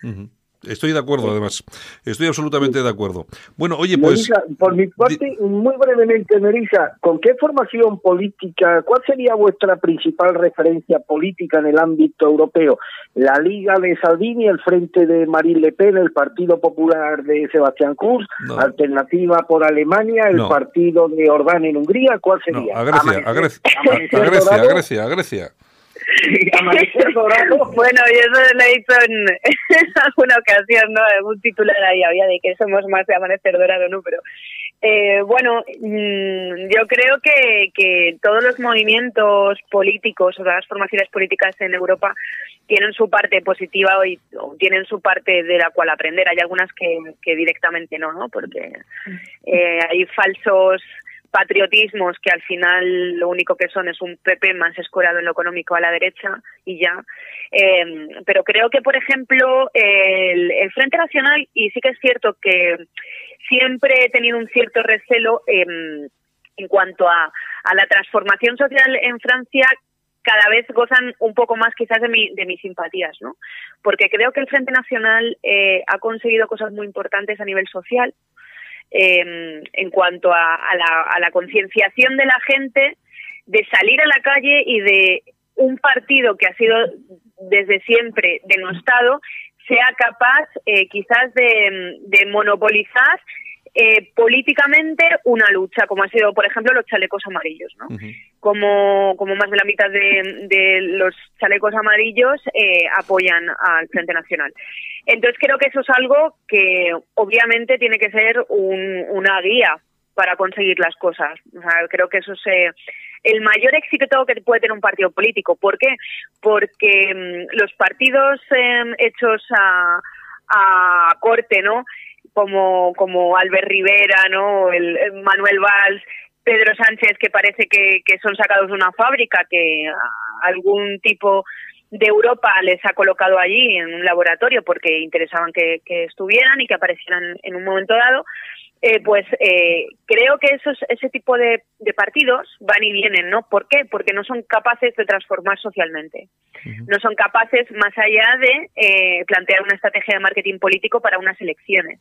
Ujú. Estoy de acuerdo, además. Estoy absolutamente de acuerdo. Bueno, oye, pues. Por mi parte, muy brevemente, Melissa, ¿con qué formación política, cuál sería vuestra principal referencia política en el ámbito europeo? ¿La Liga de Salvini, el Frente de Marine Le Pen, el Partido Popular de Sebastián Kurz, No. Alternativa por Alemania, el No. Partido de Orbán en Hungría? ¿Cuál No, sería? a Grecia, a Grecia, a, Grecia, a Grecia, a Grecia. Amanecer Dorado. Bueno, yo eso lo he dicho en, en alguna ocasión, ¿no? Un titular ahí había de que somos más de amanecer dorado, ¿no? Pero eh, bueno, mm, yo creo que, que todos los movimientos políticos o todas las formaciones políticas en Europa tienen su parte positiva y o tienen su parte de la cual aprender. Hay algunas que, que directamente no, ¿no? Porque eh, hay falsos patriotismos que al final lo único que son es un PP más escorado en lo económico a la derecha y ya. Eh, pero creo que, por ejemplo, el, Frente Nacional, y sí que es cierto que siempre he tenido un cierto recelo eh, en cuanto a, a la transformación social en Francia, cada vez gozan un poco más quizás de, mi, de mis simpatías, ¿no? Porque creo que el Frente Nacional eh, ha conseguido cosas muy importantes a nivel social, eh, en cuanto a, a la, a la concienciación de la gente de salir a la calle y de un partido que ha sido desde siempre denostado sea capaz eh, quizás de, de monopolizar eh, políticamente una lucha, como ha sido, por ejemplo, los chalecos amarillos, ¿no? Como, como más de la mitad de, de los chalecos amarillos eh, apoyan al Frente Nacional. Entonces creo que eso es algo que obviamente tiene que ser un, una guía para conseguir las cosas. O sea, creo que eso se, el mayor éxito que puede tener un partido político. ¿Por qué? Porque mm, los partidos em, hechos a, a corte, ¿no? Como, como Albert Rivera, ¿no? El, el Manuel Valls, Pedro Sánchez, que parece que, que son sacados de una fábrica, que algún tipo de Europa les ha colocado allí en un laboratorio porque interesaban que, que estuvieran y que aparecieran en un momento dado, eh, pues eh, creo que esos, ese tipo de, de, partidos van y vienen, ¿no? ¿Por qué? Porque no son capaces de transformar socialmente. No son capaces, más allá de eh, plantear una estrategia de marketing político para unas elecciones.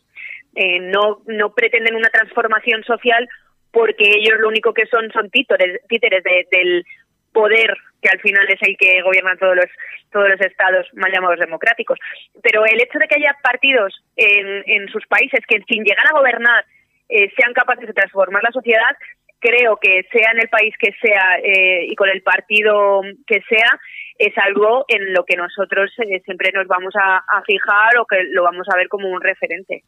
Eh, no, no pretenden una transformación social porque ellos lo único que son son títeres, títeres de, del poder que al final es el que gobierna todos los todos los estados mal llamados democráticos. Pero el hecho de que haya partidos en, en sus países que sin llegar a gobernar eh, sean capaces de transformar la sociedad, creo que sea en el país que sea eh, y con el partido que sea, es algo en lo que nosotros eh, siempre nos vamos a, a fijar o que lo vamos a ver como un referente.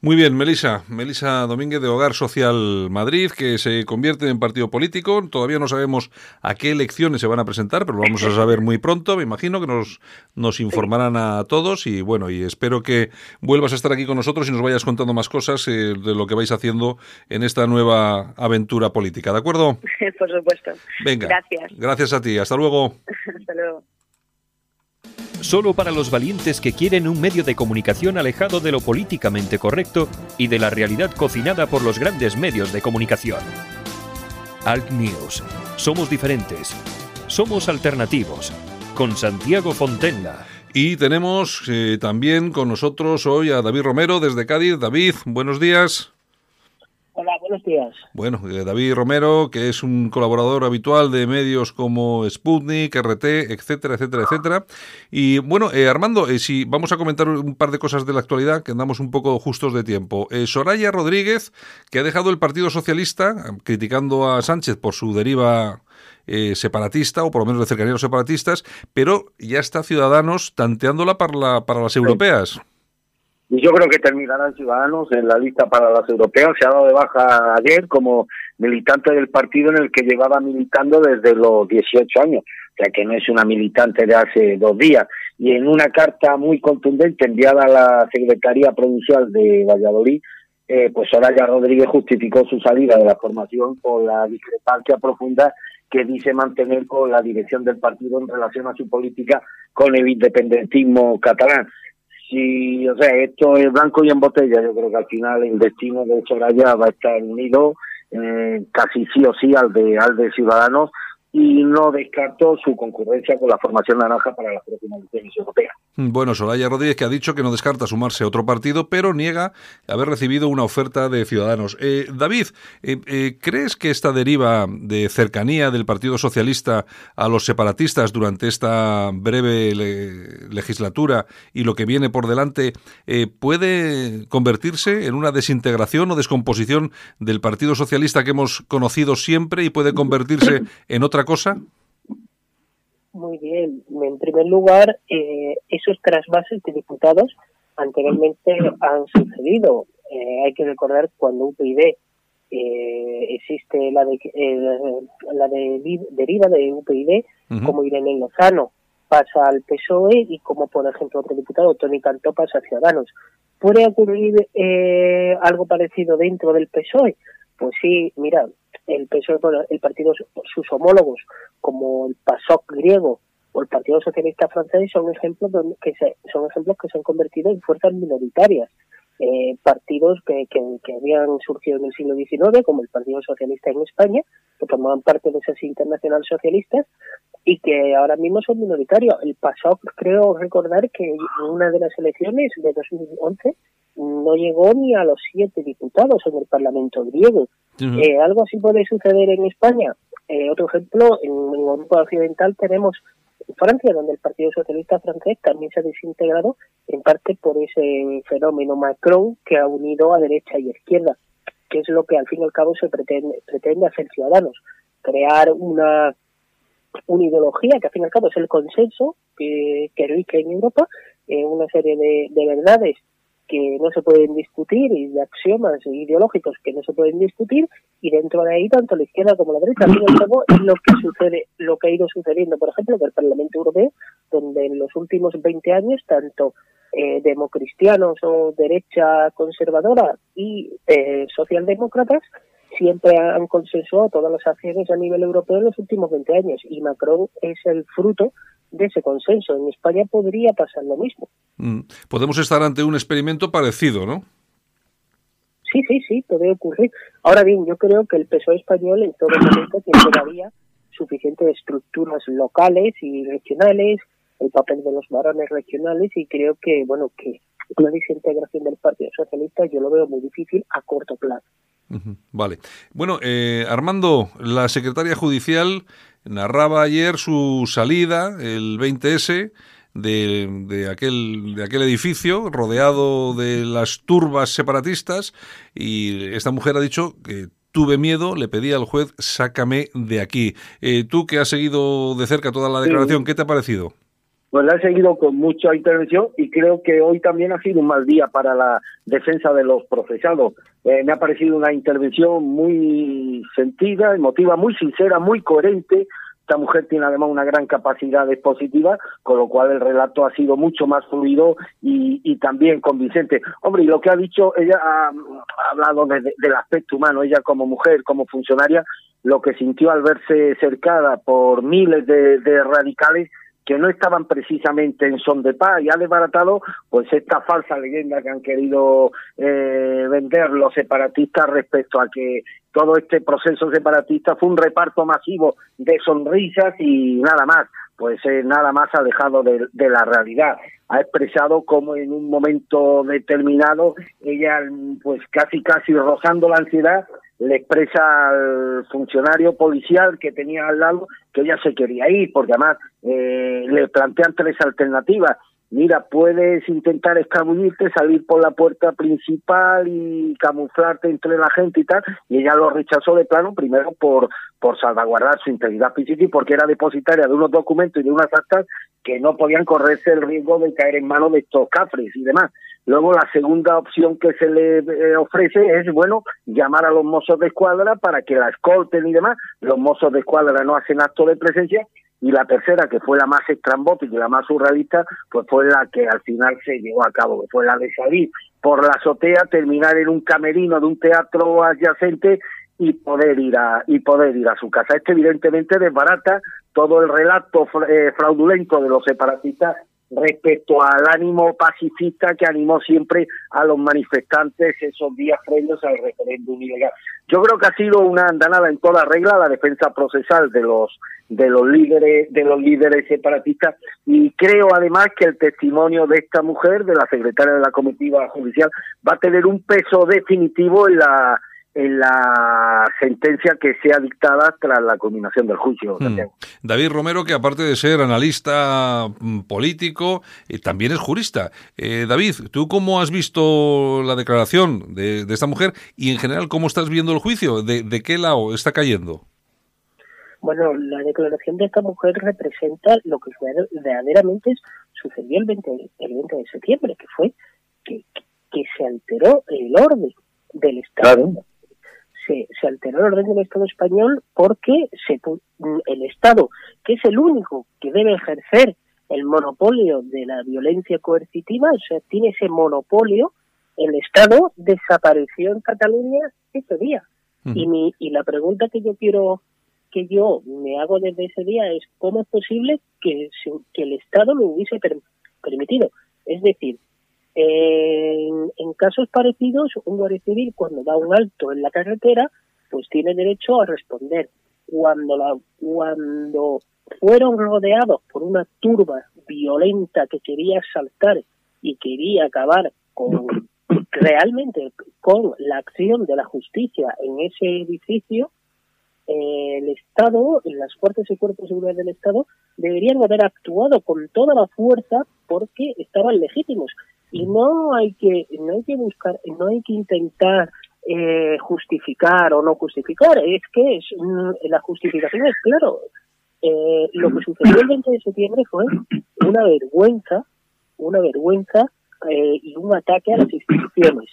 Muy bien, Melisa. Melisa Domínguez de Hogar Social Madrid, que se convierte en partido político. Todavía no sabemos a qué elecciones se van a presentar, pero lo vamos a saber muy pronto. Me imagino que nos, nos informarán a todos y bueno, y espero que vuelvas a estar aquí con nosotros y nos vayas contando más cosas eh, de lo que vais haciendo en esta nueva aventura política. ¿De acuerdo? Por supuesto. Venga. Gracias. Gracias a ti. Hasta luego. Hasta luego. Solo para los valientes que quieren un medio de comunicación alejado de lo políticamente correcto y de la realidad cocinada por los grandes medios de comunicación. Alt News. Somos diferentes. Somos alternativos. Con Santiago Fontenla. Y tenemos eh, también con nosotros hoy a David Romero desde Cádiz. David, buenos días. Hola, buenos días. Bueno, eh, David Romero, que es un colaborador habitual de medios como Sputnik, RT, etcétera, etcétera, etcétera. Y bueno, eh, Armando, eh, si vamos a comentar un par de cosas de la actualidad, que andamos un poco justos de tiempo. Eh, Soraya Rodríguez, que ha dejado el Partido Socialista, criticando a Sánchez por su deriva eh, separatista, o por lo menos de cercanía a los separatistas, pero ya está Ciudadanos tanteándola para, la, para las europeas. Y yo creo que terminarán Ciudadanos en la lista para las europeas. Se ha dado de baja ayer como militante del partido en el que llevaba militando desde los 18 años, o sea que no es una militante de hace dos días. Y en una carta muy contundente enviada a la Secretaría Provincial de Valladolid, eh, pues Soraya Rodríguez justificó su salida de la formación por la discrepancia profunda que dice mantener con la dirección del partido en relación a su política con el independentismo catalán si, o sea, esto es blanco y en botella, yo creo que al final el destino de Soraya va a estar unido eh, casi sí o sí al de, al de Ciudadanos y no descarto su concurrencia con la formación naranja para las próximas elecciones europeas. Bueno, Soraya Rodríguez que ha dicho que no descarta sumarse a otro partido, pero niega haber recibido una oferta de Ciudadanos. Eh, David, eh, eh, ¿crees que esta deriva de cercanía del Partido Socialista a los separatistas durante esta breve le legislatura y lo que viene por delante eh, puede convertirse en una desintegración o descomposición del Partido Socialista que hemos conocido siempre y puede convertirse en otra cosa? Muy bien. En primer lugar, eh, esos trasvases de diputados anteriormente han sucedido. Eh, hay que recordar cuando UPyD eh, existe la de, eh, la de deriva de UPyD, uh -huh. como Irene Lozano pasa al PSOE y como por ejemplo otro diputado, Tony Cantó, pasa a Ciudadanos. ¿Puede ocurrir eh, algo parecido dentro del PSOE? Pues sí, mira, el PSOE, el partido, sus homólogos, como el PASOK griego o el Partido Socialista francés, son ejemplos que se, son ejemplos que se han convertido en fuerzas minoritarias. Eh, partidos que, que, que, habían surgido en el siglo XIX, como el Partido Socialista en España, que formaban parte de esas internacionales socialistas y que ahora mismo son minoritarios. El PASOK, creo recordar que en una de las elecciones de 2011 no llegó ni a los siete diputados en el Parlamento griego. Uh -huh. eh, algo así puede suceder en España. Eh, otro ejemplo, en, en Europa Occidental tenemos Francia, donde el Partido Socialista francés también se ha desintegrado en parte por ese fenómeno Macron que ha unido a derecha y izquierda, que es lo que al fin y al cabo se pretende, pretende hacer ciudadanos, crear una, una ideología que al fin y al cabo es el consenso que, que rige en Europa, eh, una serie de, de verdades que no se pueden discutir y de axiomas ideológicos que no se pueden discutir y dentro de ahí tanto la izquierda como la derecha es lo que sucede lo que ha ido sucediendo por ejemplo en el Parlamento Europeo donde en los últimos 20 años tanto eh, democristianos o derecha conservadora y eh, socialdemócratas siempre han consensuado todas las acciones a nivel europeo en los últimos 20 años y Macron es el fruto de ese consenso. En España podría pasar lo mismo. Mm. Podemos estar ante un experimento parecido, ¿no? Sí, sí, sí, puede ocurrir. Ahora bien, yo creo que el PSOE español en todo momento tiene todavía suficientes estructuras locales y regionales, el papel de los varones regionales y creo que, bueno, que una desintegración del Partido Socialista yo lo veo muy difícil a corto plazo. Vale. Bueno, eh, Armando, la secretaria judicial narraba ayer su salida, el 20S, de, de aquel, de aquel edificio rodeado de las turbas separatistas y esta mujer ha dicho que tuve miedo, le pedí al juez, sácame de aquí. Eh, tú que has seguido de cerca toda la Sí. declaración, ¿qué te ha parecido? Pues la he seguido con mucha intervención y creo que hoy también ha sido un mal día para la defensa de los procesados. Eh, me ha parecido una intervención muy sentida, emotiva, muy sincera, muy coherente. Esta mujer tiene además una gran capacidad expositiva, con lo cual el relato ha sido mucho más fluido y, también convincente. Hombre, y lo que ha dicho, ella ha, ha hablado de- del aspecto humano, ella como mujer, como funcionaria, lo que sintió al verse cercada por miles de, de radicales que no estaban precisamente en son de paz y ha desbaratado pues esta falsa leyenda que han querido eh, vender los separatistas respecto a que todo este proceso separatista fue un reparto masivo de sonrisas y nada más. Pues eh, nada más alejado de, de la realidad. Ha expresado como en un momento determinado ella pues casi casi rozando la ansiedad le expresa al funcionario policial que tenía al lado que ella se quería ir, porque además eh, le plantean tres alternativas. Mira, puedes intentar escabullirte, salir por la puerta principal y camuflarte entre la gente y tal, y ella lo rechazó de plano, primero por, por salvaguardar su integridad física y porque era depositaria de unos documentos y de unas actas que no podían correrse el riesgo de caer en manos de estos cafres y demás. Luego la segunda opción que se le eh, ofrece es, bueno, llamar a los mozos de escuadra para que la escolten y demás. Los mozos de escuadra no hacen acto de presencia. Y la tercera, que fue la más estrambótica y la más surrealista, pues fue la que al final se llevó a cabo, que fue la de salir por la azotea, terminar en un camerino de un teatro adyacente y poder ir a y poder ir a su casa. Esto evidentemente desbarata todo el relato eh, fraudulento de los separatistas respecto al ánimo pacifista que animó siempre a los manifestantes esos días previos al referéndum ilegal. Yo creo que ha sido una andanada en toda regla la defensa procesal de los de los líderes de los líderes separatistas y creo además que el testimonio de esta mujer, de la secretaria de la comitiva judicial, va a tener un peso definitivo en la en la sentencia que sea dictada tras la culminación del juicio. Hmm. David Romero, que aparte de ser analista mm, político, eh, también es jurista. Eh, David, ¿tú cómo has visto la declaración de, de esta mujer y en general cómo estás viendo el juicio? ¿De, de qué lado está cayendo? Bueno, la declaración de esta mujer representa lo que verdaderamente sucedió el 20, el 20 de septiembre, que fue que, que se alteró el orden del Estado. Se, se alteró el orden del Estado español porque se, el Estado, que es el único que debe ejercer el monopolio de la violencia coercitiva, o sea, tiene ese monopolio, el Estado desapareció en Cataluña ese día. Y, mi, y la pregunta que yo quiero que yo me hago desde ese día es cómo es posible que, que el Estado lo hubiese per- permitido. Es decir, en, casos parecidos, un guardia civil cuando da un alto en la carretera, pues tiene derecho a responder. Cuando, la, cuando fueron rodeados por una turba violenta que quería saltar y quería acabar con realmente con la acción de la justicia en ese edificio, eh, el Estado, las fuerzas y cuerpos de seguridad del Estado, deberían haber actuado con toda la fuerza porque estaban legítimos. Y no hay que, no hay que buscar, no hay que intentar eh, justificar o no justificar. Es que es, mm, la justificación es claro. Eh, lo que sucedió el 20 de septiembre fue una vergüenza, una vergüenza eh, y un ataque a las instituciones.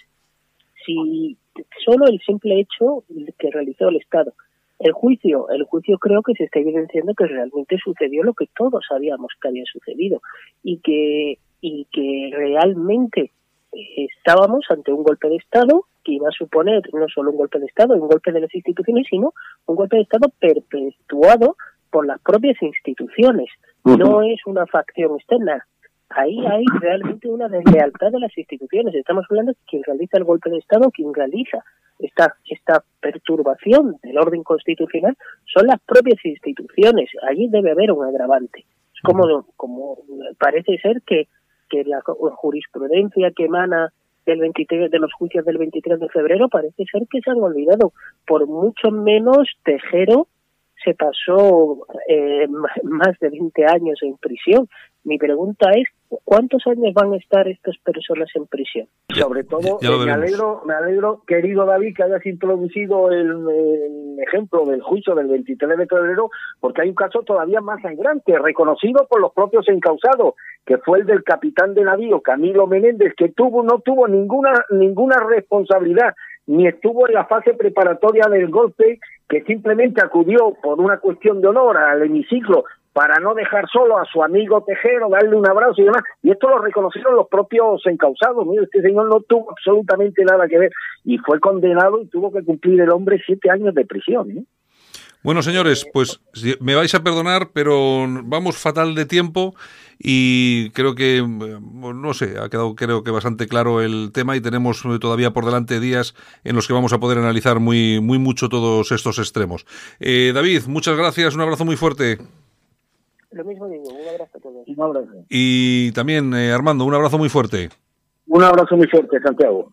Si solo el simple hecho que realizó el Estado. El juicio, el juicio creo que se está evidenciando que realmente sucedió lo que todos sabíamos que había sucedido y que y que realmente estábamos ante un golpe de Estado que iba a suponer no solo un golpe de Estado, un golpe de las instituciones, sino un golpe de Estado perpetuado por las propias instituciones. No es una facción externa. Ahí hay realmente una deslealtad de las instituciones. Estamos hablando de quien realiza el golpe de Estado, quien realiza esta, esta perturbación del orden constitucional son las propias instituciones. Allí debe haber un agravante. Es como, como parece ser que, que la jurisprudencia que emana del 23, de los juicios del 23 de febrero parece ser que se han olvidado. Por mucho menos Tejero se pasó eh, más de 20 años en prisión. Mi pregunta es, ¿cuántos años van a estar estas personas en prisión? Sobre todo, me alegro, me alegro, querido David, que hayas introducido el, el, ejemplo del juicio del 23 de febrero, porque hay un caso todavía más sangrante, reconocido por los propios encausados, que fue el del capitán de navío, Camilo Menéndez, que tuvo, no tuvo ninguna, ninguna responsabilidad ni estuvo en la fase preparatoria del golpe, que simplemente acudió por una cuestión de honor al hemiciclo para no dejar solo a su amigo Tejero, darle un abrazo y demás. Y esto lo reconocieron los propios encausados. Mire, este señor no tuvo absolutamente nada que ver y fue condenado y tuvo que cumplir el hombre siete años de prisión. ¿eh? Bueno, señores, pues me vais a perdonar, pero vamos fatal de tiempo y creo que, no sé, ha quedado creo que bastante claro el tema y tenemos todavía por delante días en los que vamos a poder analizar muy, muy mucho todos estos extremos. Eh, David, muchas gracias, un abrazo muy fuerte. Lo mismo digo, un abrazo a todos. Un abrazo. Y también, eh, Armando, un abrazo muy fuerte. Un abrazo muy fuerte, Santiago.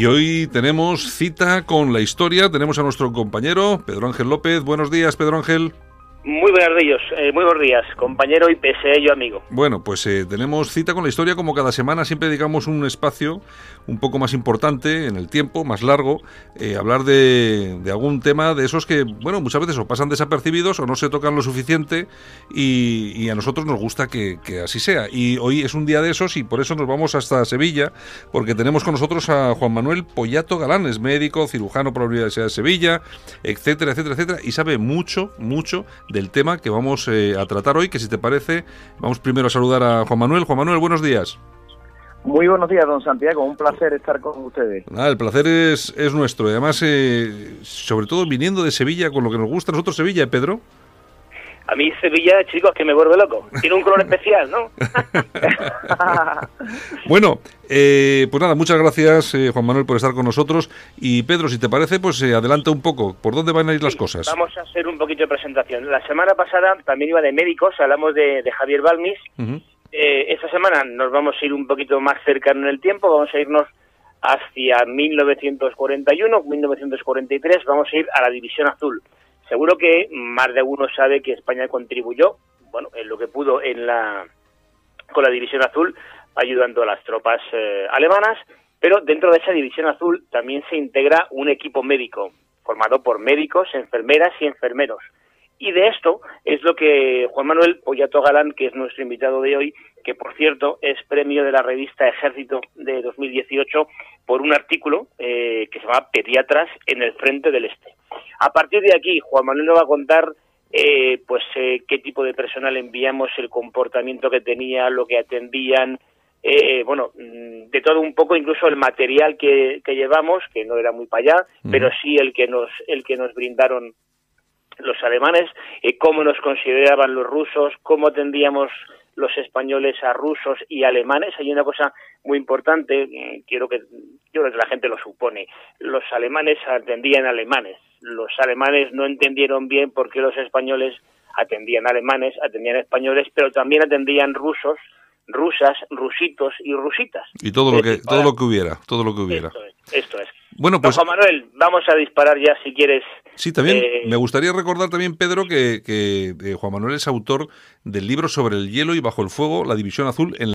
Y hoy tenemos cita con la historia. Tenemos a nuestro compañero Pedro Ángel López. Buenos días, Pedro Ángel. Muy buenos días, eh, muy buenos días, compañero y pese a ello amigo. Bueno, pues eh, tenemos cita con la historia como cada semana, siempre dedicamos un espacio un poco más importante en el tiempo, más largo, eh, hablar de, de, algún tema de esos que, bueno, muchas veces o pasan desapercibidos o no se tocan lo suficiente y, a nosotros nos gusta que, que, así sea. Y hoy es un día de esos y por eso nos vamos hasta Sevilla, porque tenemos con nosotros a Juan Manuel Pollato Galán, es médico, cirujano por la Universidad de Sevilla, etcétera, etcétera, etcétera, y sabe mucho, mucho del tema que vamos eh, a tratar hoy, que si te parece, vamos primero a saludar a Juan Manuel. Juan Manuel, buenos días. Muy buenos días, don Santiago. Un placer estar con ustedes. Ah, el placer es, es nuestro. Además, eh, sobre todo viniendo de Sevilla, con lo que nos gusta a nosotros Sevilla, ¿eh, Pedro. A mí Sevilla, chicos, que me vuelve loco. Tiene un color especial, ¿no? bueno, eh, pues nada, muchas gracias, eh, Juan Manuel, por estar con nosotros. Y Pedro, si te parece, pues eh, adelanta un poco. ¿Por dónde van a ir sí, las cosas? Vamos a hacer un poquito de presentación. La semana pasada también iba de médicos, hablamos de, de Javier Balmis. Uh -huh. Esta semana nos vamos a ir un poquito más cercano en el tiempo, vamos a irnos hacia 1941, 1943, vamos a ir a la División Azul. Seguro que más de uno sabe que España contribuyó, bueno, en lo que pudo en la con la División Azul, ayudando a las tropas eh, alemanas, pero dentro de esa División Azul también se integra un equipo médico, formado por médicos, enfermeras y enfermeros. Y de esto es lo que Juan Manuel Pollato Galán, que es nuestro invitado de hoy, que por cierto es premio de la revista Ejército de 2018 por un artículo eh, que se llama Pediatras en el Frente del Este. A partir de aquí, Juan Manuel nos va a contar eh, pues eh, qué tipo de personal enviamos, el comportamiento que tenía, lo que atendían, eh, bueno, de todo un poco, incluso el material que, que llevamos, que no era muy para allá, mm. pero sí el que nos, el que nos brindaron los alemanes, eh, cómo nos consideraban los rusos, cómo atendíamos los españoles a rusos y alemanes. Hay una cosa muy importante, eh, quiero que, yo creo que la gente lo supone. Los alemanes atendían alemanes. Los alemanes no entendieron bien por qué los españoles atendían alemanes, atendían españoles, pero también atendían rusos, rusas, rusitos y rusitas. Y todo lo que todo lo que hubiera, todo lo que hubiera. Esto es. Esto es. Bueno, pues Juan Manuel, vamos a disparar ya si quieres. Sí, también Eh, me gustaría recordar también, Pedro, que, que eh, Juan Manuel es autor del libro sobre el hielo y bajo el fuego, la división azul en